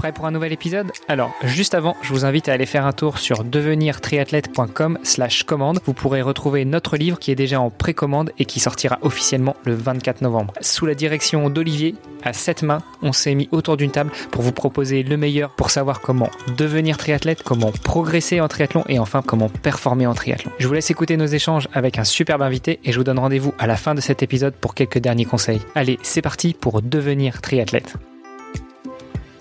Prêt pour un nouvel épisode Alors, juste avant, je vous invite à aller faire un tour sur devenirtriathlète.com slash commande. Vous pourrez retrouver notre livre qui est déjà en précommande et qui sortira officiellement le 24 novembre. Sous la direction d'Olivier, à sept mains, on s'est mis autour d'une table pour vous proposer le meilleur pour savoir comment devenir triathlète, comment progresser en triathlon et enfin comment performer en triathlon. Je vous laisse écouter nos échanges avec un superbe invité et je vous donne rendez-vous à la fin de cet épisode pour quelques derniers conseils. Allez, c'est parti pour devenir triathlète.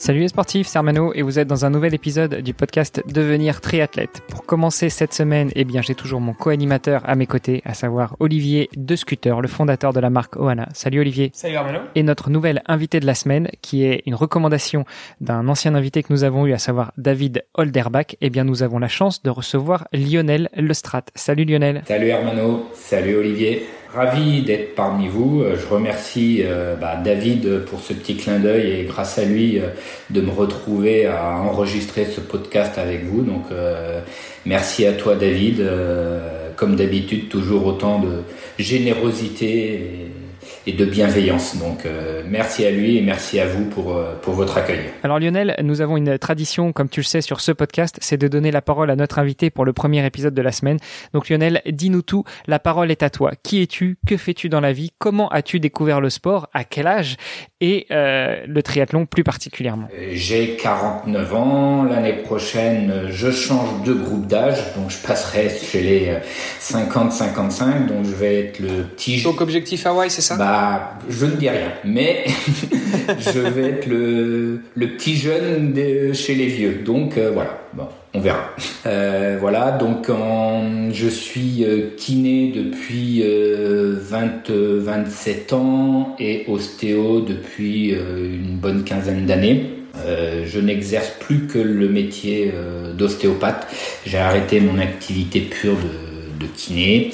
Salut les sportifs, c'est Armano et vous êtes dans un nouvel épisode du podcast Devenir triathlète. Pour commencer cette semaine, eh bien j'ai toujours mon co-animateur à mes côtés, à savoir Olivier De Scooter, le fondateur de la marque Oana. Salut Olivier. Salut Armano. Et notre nouvel invité de la semaine, qui est une recommandation d'un ancien invité que nous avons eu, à savoir David Holderbach. Eh bien nous avons la chance de recevoir Lionel Lestrat. Salut Lionel. Salut Armano. Salut Olivier. Ravi d'être parmi vous. Je remercie euh, bah, David pour ce petit clin d'œil et grâce à lui euh, de me retrouver à enregistrer ce podcast avec vous. Donc euh, merci à toi David. comme d'habitude, toujours autant de générosité. Et de bienveillance. Donc euh, merci à lui et merci à vous pour, euh, pour votre accueil. Alors Lionel, nous avons une tradition, comme tu le sais, sur ce podcast, c'est de donner la parole à notre invité pour le premier épisode de la semaine. Donc Lionel, dis-nous tout, la parole est à toi. Qui es-tu? Que fais-tu dans la vie? Comment as-tu découvert le sport? À quel âge? Et euh, le triathlon plus particulièrement J'ai 49 ans. L'année prochaine, je change de groupe d'âge. Donc je passerai chez les 50-55. Donc je vais être le petit... Donc objectif Hawaï, c'est ça? Bah, je ne dis rien, mais je vais être le, petit jeune de, chez les vieux. Donc euh, voilà, bon, on verra. Euh, voilà, donc je suis euh, kiné depuis 20, 27 ans et ostéo depuis une bonne quinzaine d'années. je n'exerce plus que le métier d'ostéopathe. J'ai arrêté mon activité pure de de kiné.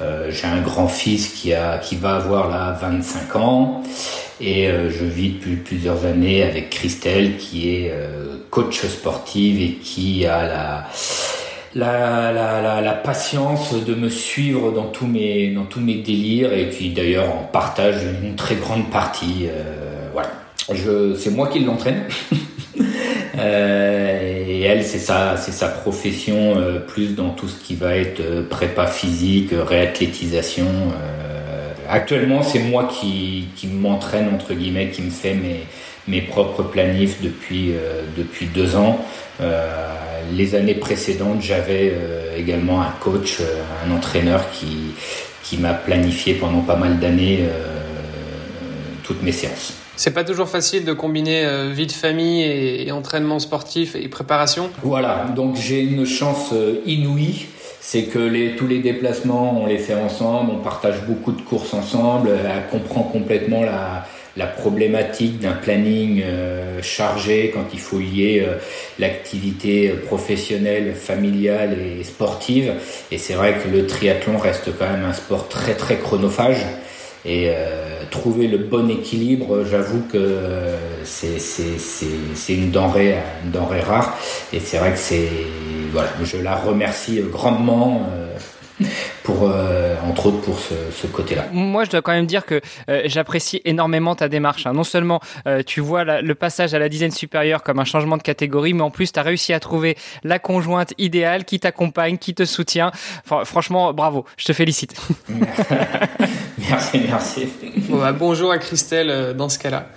Euh, j'ai un grand-fils qui, qui va avoir là 25 ans et euh, je vis depuis plusieurs années avec Christelle qui est euh, coach sportive et qui a la, la, la, la, patience de me suivre dans tous mes, dans tous mes délires et qui d'ailleurs en partage une très grande partie. voilà. Je, c'est moi qui l'entraîne. Euh, et elle, c'est sa, c'est sa profession euh, plus dans tout ce qui va être euh, prépa physique, réathlétisation. actuellement, c'est moi qui, qui m'entraîne entre guillemets, qui me fait mes, mes propres planifs depuis depuis deux ans. les années précédentes, j'avais également un coach, un entraîneur qui qui m'a planifié pendant pas mal d'années toutes mes séances. C'est pas toujours facile de combiner euh, vie de famille et, entraînement sportif et préparation. Voilà, donc j'ai une chance euh, inouïe. C'est que tous les déplacements, on les fait ensemble, on partage beaucoup de courses ensemble, elle comprend complètement la, problématique d'un planning euh, chargé quand il faut lier l'activité professionnelle, familiale et sportive. Et c'est vrai que le triathlon reste quand même un sport très très chronophage. Et trouver le bon équilibre, j'avoue que c'est, c'est, une denrée, une denrée rare. Et c'est vrai que c'est, voilà, je la remercie grandement. Euh, pour euh, entre autres pour ce, ce, côté-là. Moi, je dois quand même dire que euh, j'apprécie énormément ta démarche. Hein. Non seulement euh, tu vois la, le passage à la dizaine supérieure comme un changement de catégorie, mais en plus tu as réussi à trouver la conjointe idéale qui t'accompagne, qui te soutient. Enfin, franchement, bravo, je te félicite. merci, merci. Bon, bah, bonjour à Christelle dans ce cas-là.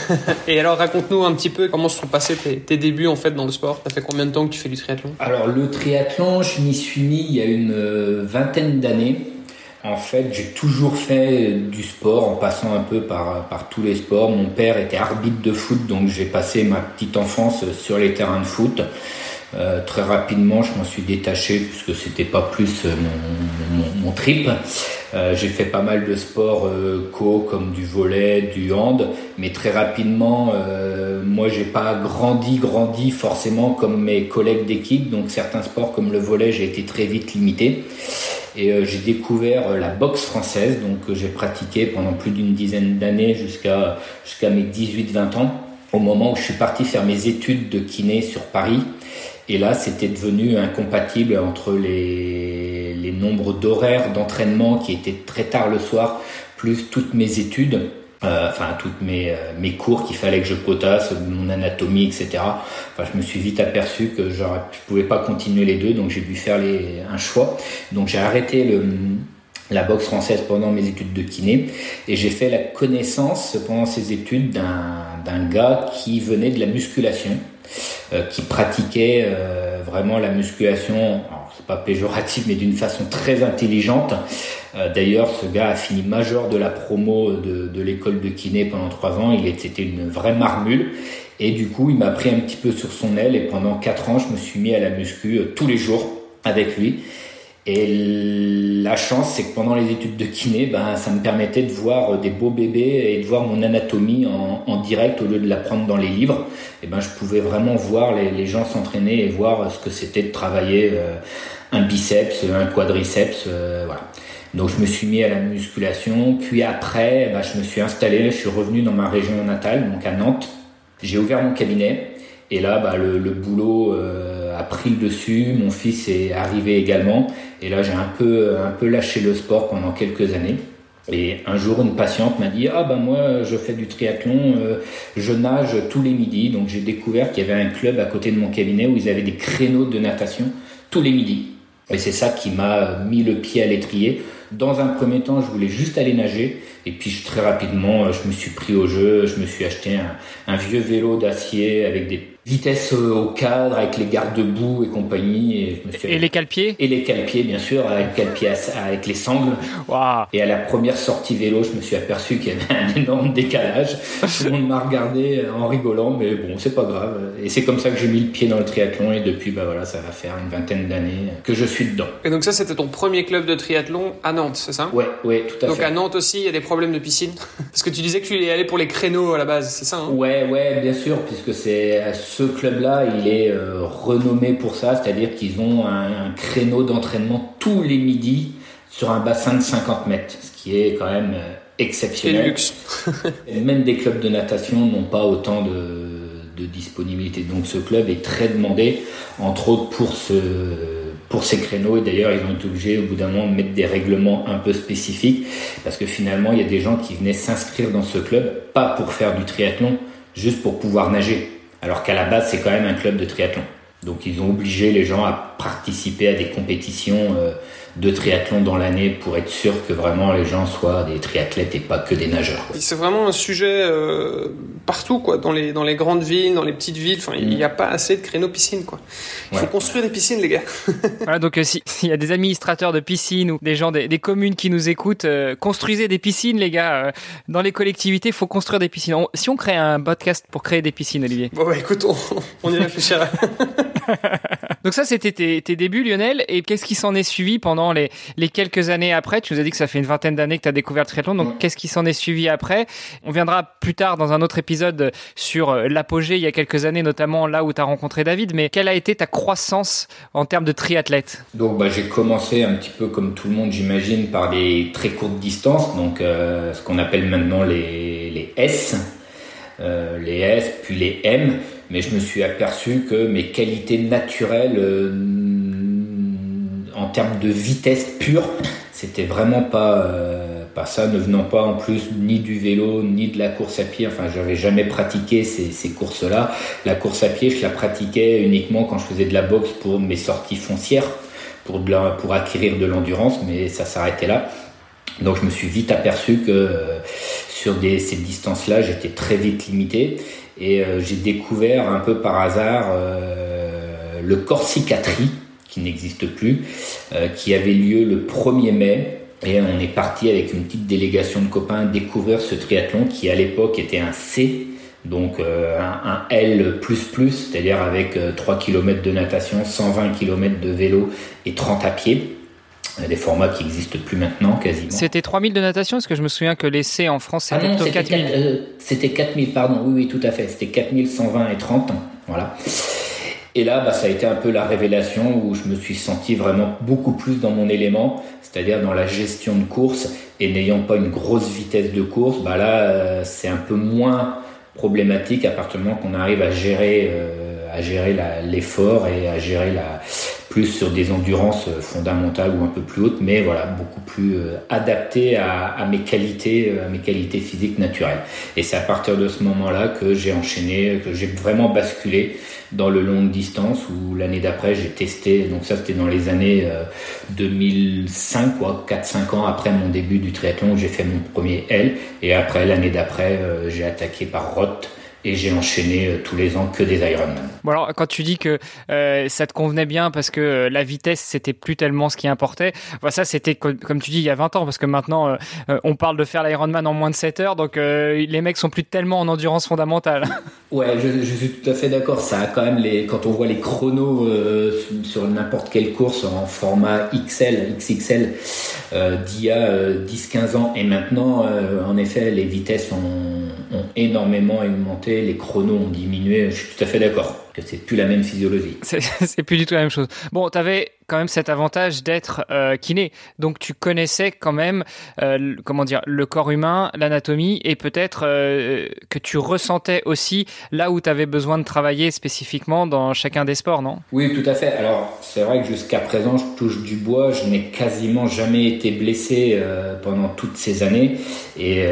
Et alors, raconte-nous un petit peu comment se sont passés tes, tes débuts en fait dans le sport. Ça fait combien de temps que tu fais du triathlon? Alors le triathlon, je m'y suis mis il y a une vingtaine d'années. En fait, j'ai toujours fait du sport en passant un peu par, tous les sports. Mon père était arbitre de foot, donc j'ai passé ma petite enfance sur les terrains de foot. Euh, très rapidement, je m'en suis détaché puisque c'était pas plus euh, mon, trip. Euh, j'ai fait pas mal de sports co comme du volet, du hand, mais très rapidement, moi j'ai pas grandi, grandi forcément comme mes collègues d'équipe. Donc certains sports comme le volet, j'ai été très vite limité. Et j'ai découvert la boxe française, donc j'ai pratiqué pendant plus d'une dizaine d'années jusqu'à jusqu'à mes 18-20 ans, au moment où je suis parti faire mes études de kiné sur Paris. Et là, c'était devenu incompatible entre les, les nombres d'horaires d'entraînement qui étaient très tard le soir, plus toutes mes études. Euh, enfin toutes mes, mes cours qu'il fallait que je potasse, mon anatomie, etc. Enfin, je me suis vite aperçu que je pouvais pas continuer les deux, donc j'ai dû faire les, un choix. Donc j'ai arrêté le, la boxe française pendant mes études de kiné et j'ai fait la connaissance pendant ces études d'un gars qui venait de la musculation, euh, qui pratiquait euh, vraiment la musculation, pas péjoratif mais d'une façon très intelligente. Euh, d'ailleurs, ce gars a fini major de la promo de, de l'école de kiné pendant trois ans. Il était une vraie marmule et du coup, il m'a pris un petit peu sur son aile et pendant quatre ans, je me suis mis à la muscu tous les jours avec lui. Et la chance, c'est que pendant les études de kiné, ben, ça me permettait de voir des beaux bébés et de voir mon anatomie en, direct au lieu de la prendre dans les livres. Et ben, je pouvais vraiment voir les, gens s'entraîner et voir ce que c'était de travailler euh, un biceps, un quadriceps, euh, voilà. Donc je me suis mis à la musculation, puis après, ben, je me suis installé, je suis revenu dans ma région natale, donc à Nantes. J'ai ouvert mon cabinet et là, ben, le, boulot euh, a pris le dessus. Mon fils est arrivé également et là, j'ai un peu, un peu lâché le sport pendant quelques années. Et un jour, une patiente m'a dit Ah ben moi, je fais du triathlon, euh, je nage tous les midis. Donc j'ai découvert qu'il y avait un club à côté de mon cabinet où ils avaient des créneaux de natation tous les midis. Et c'est ça qui m'a mis le pied à l'étrier. Dans un premier temps, je voulais juste aller nager. Et puis très rapidement, je me suis pris au jeu. Je me suis acheté un, un vieux vélo d'acier avec des vitesse euh, au cadre avec les garde-boue et compagnie. Et, et, les calpiers? Et les calpiers, bien sûr, avec, calpiers avec les sangles. Et à la première sortie vélo, je me suis aperçu qu'il y avait un énorme décalage. Tout le monde m'a regardé en rigolant, mais bon, c'est pas grave. Et c'est comme ça que j'ai mis le pied dans le triathlon et depuis, bah voilà, ça va faire une vingtaine d'années que je suis dedans. Et donc ça, c'était ton premier club de triathlon à Nantes, c'est ça? Ouais, ouais, tout à fait. Donc à Nantes aussi, il y a des problèmes de piscine? Parce que tu disais que tu y allais pour les créneaux à la base, c'est ça hein? Ouais, ouais, bien sûr, puisque c'est ce club-là, il est euh, renommé pour ça, c'est-à-dire qu'ils ont un, créneau d'entraînement tous les midis sur un bassin de 50 mètres, ce qui est quand même euh, exceptionnel. luxe. même des clubs de natation n'ont pas autant de, de, disponibilité. Donc ce club est très demandé, entre autres pour ce pour ces créneaux. Et d'ailleurs, ils ont été obligés au bout d'un moment de mettre des règlements un peu spécifiques parce que finalement, il y a des gens qui venaient s'inscrire dans ce club, pas pour faire du triathlon, juste pour pouvoir nager. Alors qu'à la base, c'est quand même un club de triathlon. Donc ils ont obligé les gens à participer à des compétitions euh, de triathlon dans l'année pour être sûr que vraiment les gens soient des triathlètes et pas que des nageurs. C'est vraiment un sujet euh, partout, quoi, dans les, dans les grandes villes, dans les petites villes. Enfin, il n'y a pas assez de créneaux piscines, quoi. Il faut construire des piscines, les gars. voilà, donc euh, s'il y a des administrateurs de piscines ou des gens des, des communes qui nous écoutent, euh, construisez des piscines, les gars. dans les collectivités, il faut construire des piscines. si on crée un podcast pour créer des piscines, Olivier. Bon, bah, écoute, on, on y réfléchira. Donc ça, c'était tes, tes débuts, Lionel. Et qu'est-ce qui s'en est suivi pendant les, quelques années après? Tu nous as dit que ça fait une vingtaine d'années que tu as découvert le triathlon. Donc, qu'est-ce qui s'en est suivi après? On viendra plus tard dans un autre épisode sur euh, l'apogée il y a quelques années, notamment là où tu as rencontré David. Mais quelle a été ta croissance en termes de triathlète? Donc, bah, j'ai commencé un petit peu comme tout le monde, j'imagine, par les très courtes distances. Donc, euh, ce qu'on appelle maintenant les, les S. Euh, les S, puis les M, mais je me suis aperçu que mes qualités naturelles en termes de vitesse pure, c'était vraiment pas, euh, pas ça, ne venant pas en plus ni du vélo, ni de la course à pied. Enfin, j'avais jamais pratiqué ces, ces courses-là. La course à pied, je la pratiquais uniquement quand je faisais de la boxe pour mes sorties foncières, pour, de la, pour acquérir de l'endurance, mais ça s'arrêtait là. Donc je me suis vite aperçu que euh, sur des, ces distances-là, j'étais très vite limité. Et euh, j'ai découvert un peu par hasard le Corsicatri, qui n'existe plus, euh, qui avait lieu le 1er mai. Et on est parti avec une petite délégation de copains découvrir ce triathlon qui à l'époque était un C, donc euh, un, L++, c'est-à-dire avec 3 euh, km de natation, 120 km de vélo et 30 à pied des formats qui n'existent plus maintenant quasiment. C'était 3000 de natation Est-ce que je me souviens que l'essai en France c'était ah plutôt 4000 C'était 4000, pardon, oui, oui, tout à fait. C'était 4120 et 30, voilà. Et là, bah, ça a été un peu la révélation où je me suis senti vraiment beaucoup plus dans mon élément, c'est-à-dire dans la gestion de course et n'ayant pas une grosse vitesse de course, bah là, euh, c'est un peu moins problématique à partir du moment qu'on arrive à gérer, euh, à gérer l'effort et à gérer la, plus sur des endurances fondamentales ou un peu plus hautes, mais voilà, beaucoup plus adapté à, mes qualités, à mes qualités physiques naturelles. Et c'est à partir de ce moment-là que j'ai enchaîné, que j'ai vraiment basculé dans le longue distance où l'année d'après j'ai testé, donc ça c'était dans les années 2005, quoi, 4-5 ans après mon début du triathlon j'ai fait mon premier L et après l'année d'après j'ai attaqué par Roth et j'ai enchaîné euh, tous les ans que des Ironman. Bon alors quand tu dis que euh, ça te convenait bien parce que euh, la vitesse c'était plus tellement ce qui importait, bah, ça c'était comme tu dis il y a 20 ans parce que maintenant on parle de faire l'Ironman en moins de 7 heures donc les mecs sont plus tellement en endurance fondamentale. Ouais, je, je suis tout à fait d'accord. Ça a quand même les quand on voit les chronos sur n'importe quelle course en format XL, XXL d'il y a 10-15 ans et maintenant en effet les vitesses ont ont énormément augmenté, les chronos ont diminué. Je suis tout à fait d'accord que c'est plus la même physiologie. C'est plus du tout la même chose. Bon, tu avais quand même cet avantage d'être euh, kiné, donc tu connaissais quand même, euh, comment dire, le corps humain, l'anatomie, et peut-être euh, que tu ressentais aussi là où tu avais besoin de travailler spécifiquement dans chacun des sports, non? Oui, tout à fait. Alors, c'est vrai que jusqu'à présent, je touche du bois, je n'ai quasiment jamais été blessé pendant toutes ces années, et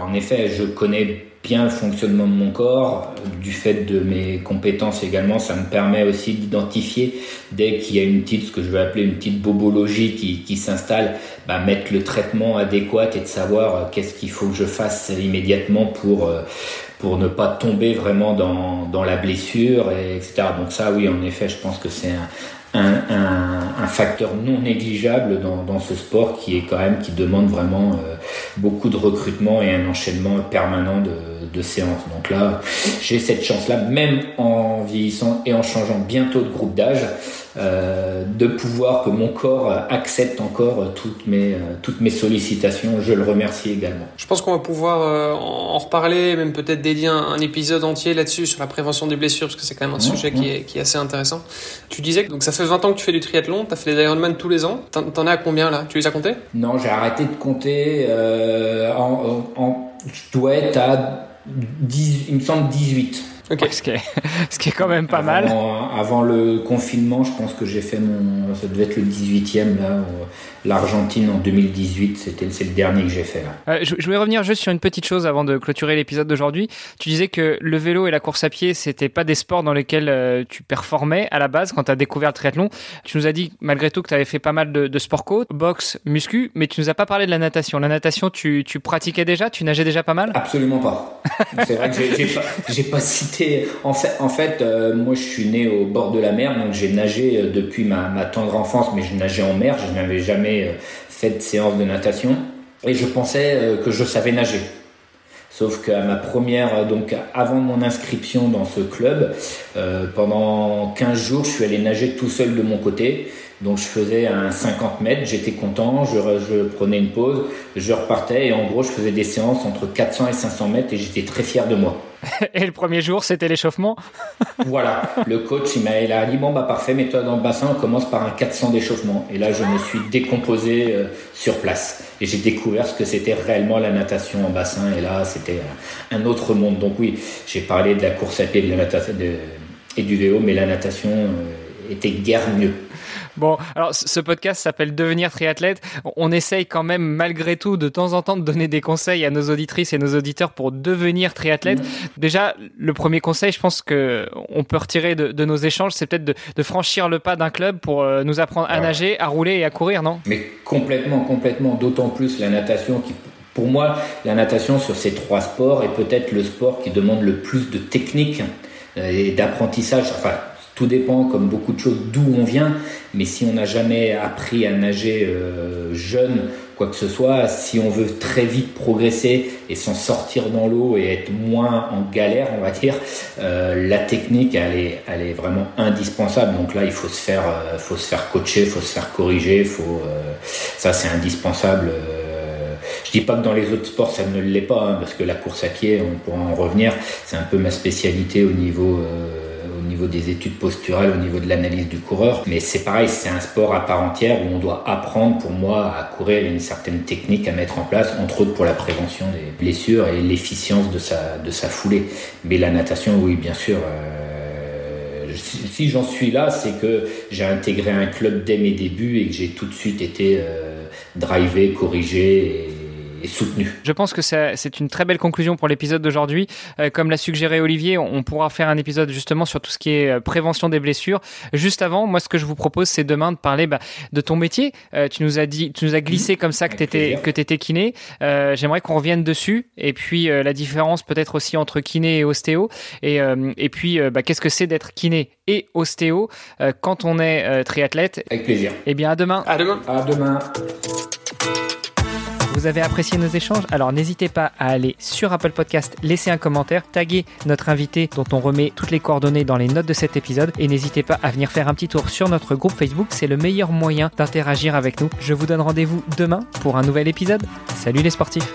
en effet, je connais bien le fonctionnement de mon corps, du fait de mes compétences également, ça me permet aussi d'identifier dès qu'il y a une petite, ce que je vais appeler une petite bobologie qui, s'installe, bah, mettre le traitement adéquat et de savoir euh, qu'est-ce qu'il faut que je fasse immédiatement pour euh, pour ne pas tomber vraiment dans, dans la blessure, et etc. Donc ça, oui, en effet, je pense que c'est un, un, un, facteur non négligeable dans, dans, ce sport qui est quand même qui demande vraiment euh, beaucoup de recrutement et un enchaînement permanent de, de séances. Donc là, j'ai cette chance-là, même en vieillissant et en changeant bientôt de groupe d'âge, euh, de pouvoir que mon corps accepte encore toutes mes, euh, toutes mes sollicitations. Je le remercie également. Je pense qu'on va pouvoir euh, en reparler, même peut-être dédier un, épisode entier là-dessus sur la prévention des blessures, parce que c'est quand même un sujet qui, est, qui est assez intéressant. Tu disais que donc ça fait 20 ans que tu fais du triathlon, tu as fait des Ironman tous les ans. T'en es à combien là? Tu les as comptés? Non, j'ai arrêté de compter. en, en, je dois être à 10, il me semble 18. Ok. ce, qui est, ce qui est quand même pas mal. Avant le confinement, je pense que j'ai fait mon. Ça devait être le 18e là l'Argentine en 2018, c'était c'est le dernier que j'ai fait là. Euh, je, voulais revenir juste sur une petite chose avant de clôturer l'épisode d'aujourd'hui. Tu disais que le vélo et la course à pied, c'était pas des sports dans lesquels euh, tu performais à la base quand tu as découvert le triathlon. Tu nous as dit malgré tout que tu avais fait pas mal de, de sport co, boxe, muscu, mais tu nous as pas parlé de la natation. La natation, tu, tu pratiquais déjà, tu nageais déjà pas mal? Absolument pas. c'est vrai que j'ai pas, pas cité. En fait, euh, moi je suis né au bord de la mer, donc j'ai nagé depuis ma, tendre enfance, mais je nageais en mer, je n'avais jamais euh, fait de séance de natation et je pensais euh, que je savais nager. Sauf qu'à ma première, euh, donc avant mon inscription dans ce club, pendant 15 jours, je suis allé nager tout seul de mon côté. Donc je faisais un 50 mètres, j'étais content, je, je, prenais une pause, je repartais et en gros je faisais des séances entre 400 et 500 mètres et j'étais très fier de moi. Et le premier jour, c'était l'échauffement Voilà, le coach, il m'a dit, bon, bah parfait, mets-toi dans le bassin, on commence par un 400 d'échauffement. Et là, je me suis décomposé euh, sur place. Et j'ai découvert ce que c'était réellement la natation en bassin. Et là, c'était un autre monde. Donc oui, j'ai parlé de la course à pied de la et du vélo, mais la natation euh, était guère mieux. Bon, alors ce podcast s'appelle Devenir triathlète. On essaye quand même malgré tout de temps en temps de donner des conseils à nos auditrices et nos auditeurs pour devenir triathlète. Mmh. Déjà, le premier conseil, je pense que on peut retirer de, nos échanges, c'est peut-être de, franchir le pas d'un club pour euh, nous apprendre à nager, à rouler et à courir, non? Mais complètement, complètement. D'autant plus la natation qui pour moi, la natation sur ces trois sports est peut-être le sport qui demande le plus de technique euh, et d'apprentissage. Enfin, tout dépend, comme beaucoup de choses, d'où on vient. Mais si on n'a jamais appris à nager euh, jeune, quoi que ce soit, si on veut très vite progresser et s'en sortir dans l'eau et être moins en galère, on va dire, euh, la technique, elle est, elle est vraiment indispensable. Donc là, il faut se faire, euh, faut se faire coacher, faut se faire corriger, faut, ça c'est indispensable. Je dis pas que dans les autres sports ça ne l'est pas, hein, parce que la course à pied, on pourra en revenir, c'est un peu ma spécialité au niveau niveau des études posturales, au niveau de l'analyse du coureur. Mais c'est pareil, c'est un sport à part entière où on doit apprendre pour moi à courir une certaine technique à mettre en place, entre autres pour la prévention des blessures et l'efficience de sa, foulée. Mais la natation, oui, bien sûr. Euh, si, j'en suis là, c'est que j'ai intégré un club dès mes débuts et que j'ai tout de suite été euh, drivé, corrigé. Soutenu. Je pense que c'est une très belle conclusion pour l'épisode d'aujourd'hui. Euh, comme l'a suggéré Olivier, on, pourra faire un épisode justement sur tout ce qui est euh, prévention des blessures. Juste avant, moi, ce que je vous propose, c'est demain de parler bah, de ton métier. Euh, tu nous as dit, tu nous as glissé comme ça que tu étais que kiné. J'aimerais qu'on revienne dessus et puis la différence peut-être aussi entre kiné et ostéo et et puis bah, qu'est-ce que c'est d'être kiné et ostéo quand on est triathlète? Avec plaisir. Eh bien, à demain. À demain. À demain. Vous avez apprécié nos échanges? Alors n'hésitez pas à aller sur Apple Podcast, laisser un commentaire, taguer notre invité dont on remet toutes les coordonnées dans les notes de cet épisode et n'hésitez pas à venir faire un petit tour sur notre groupe Facebook, c'est le meilleur moyen d'interagir avec nous. Je vous donne rendez-vous demain pour un nouvel épisode. Salut les sportifs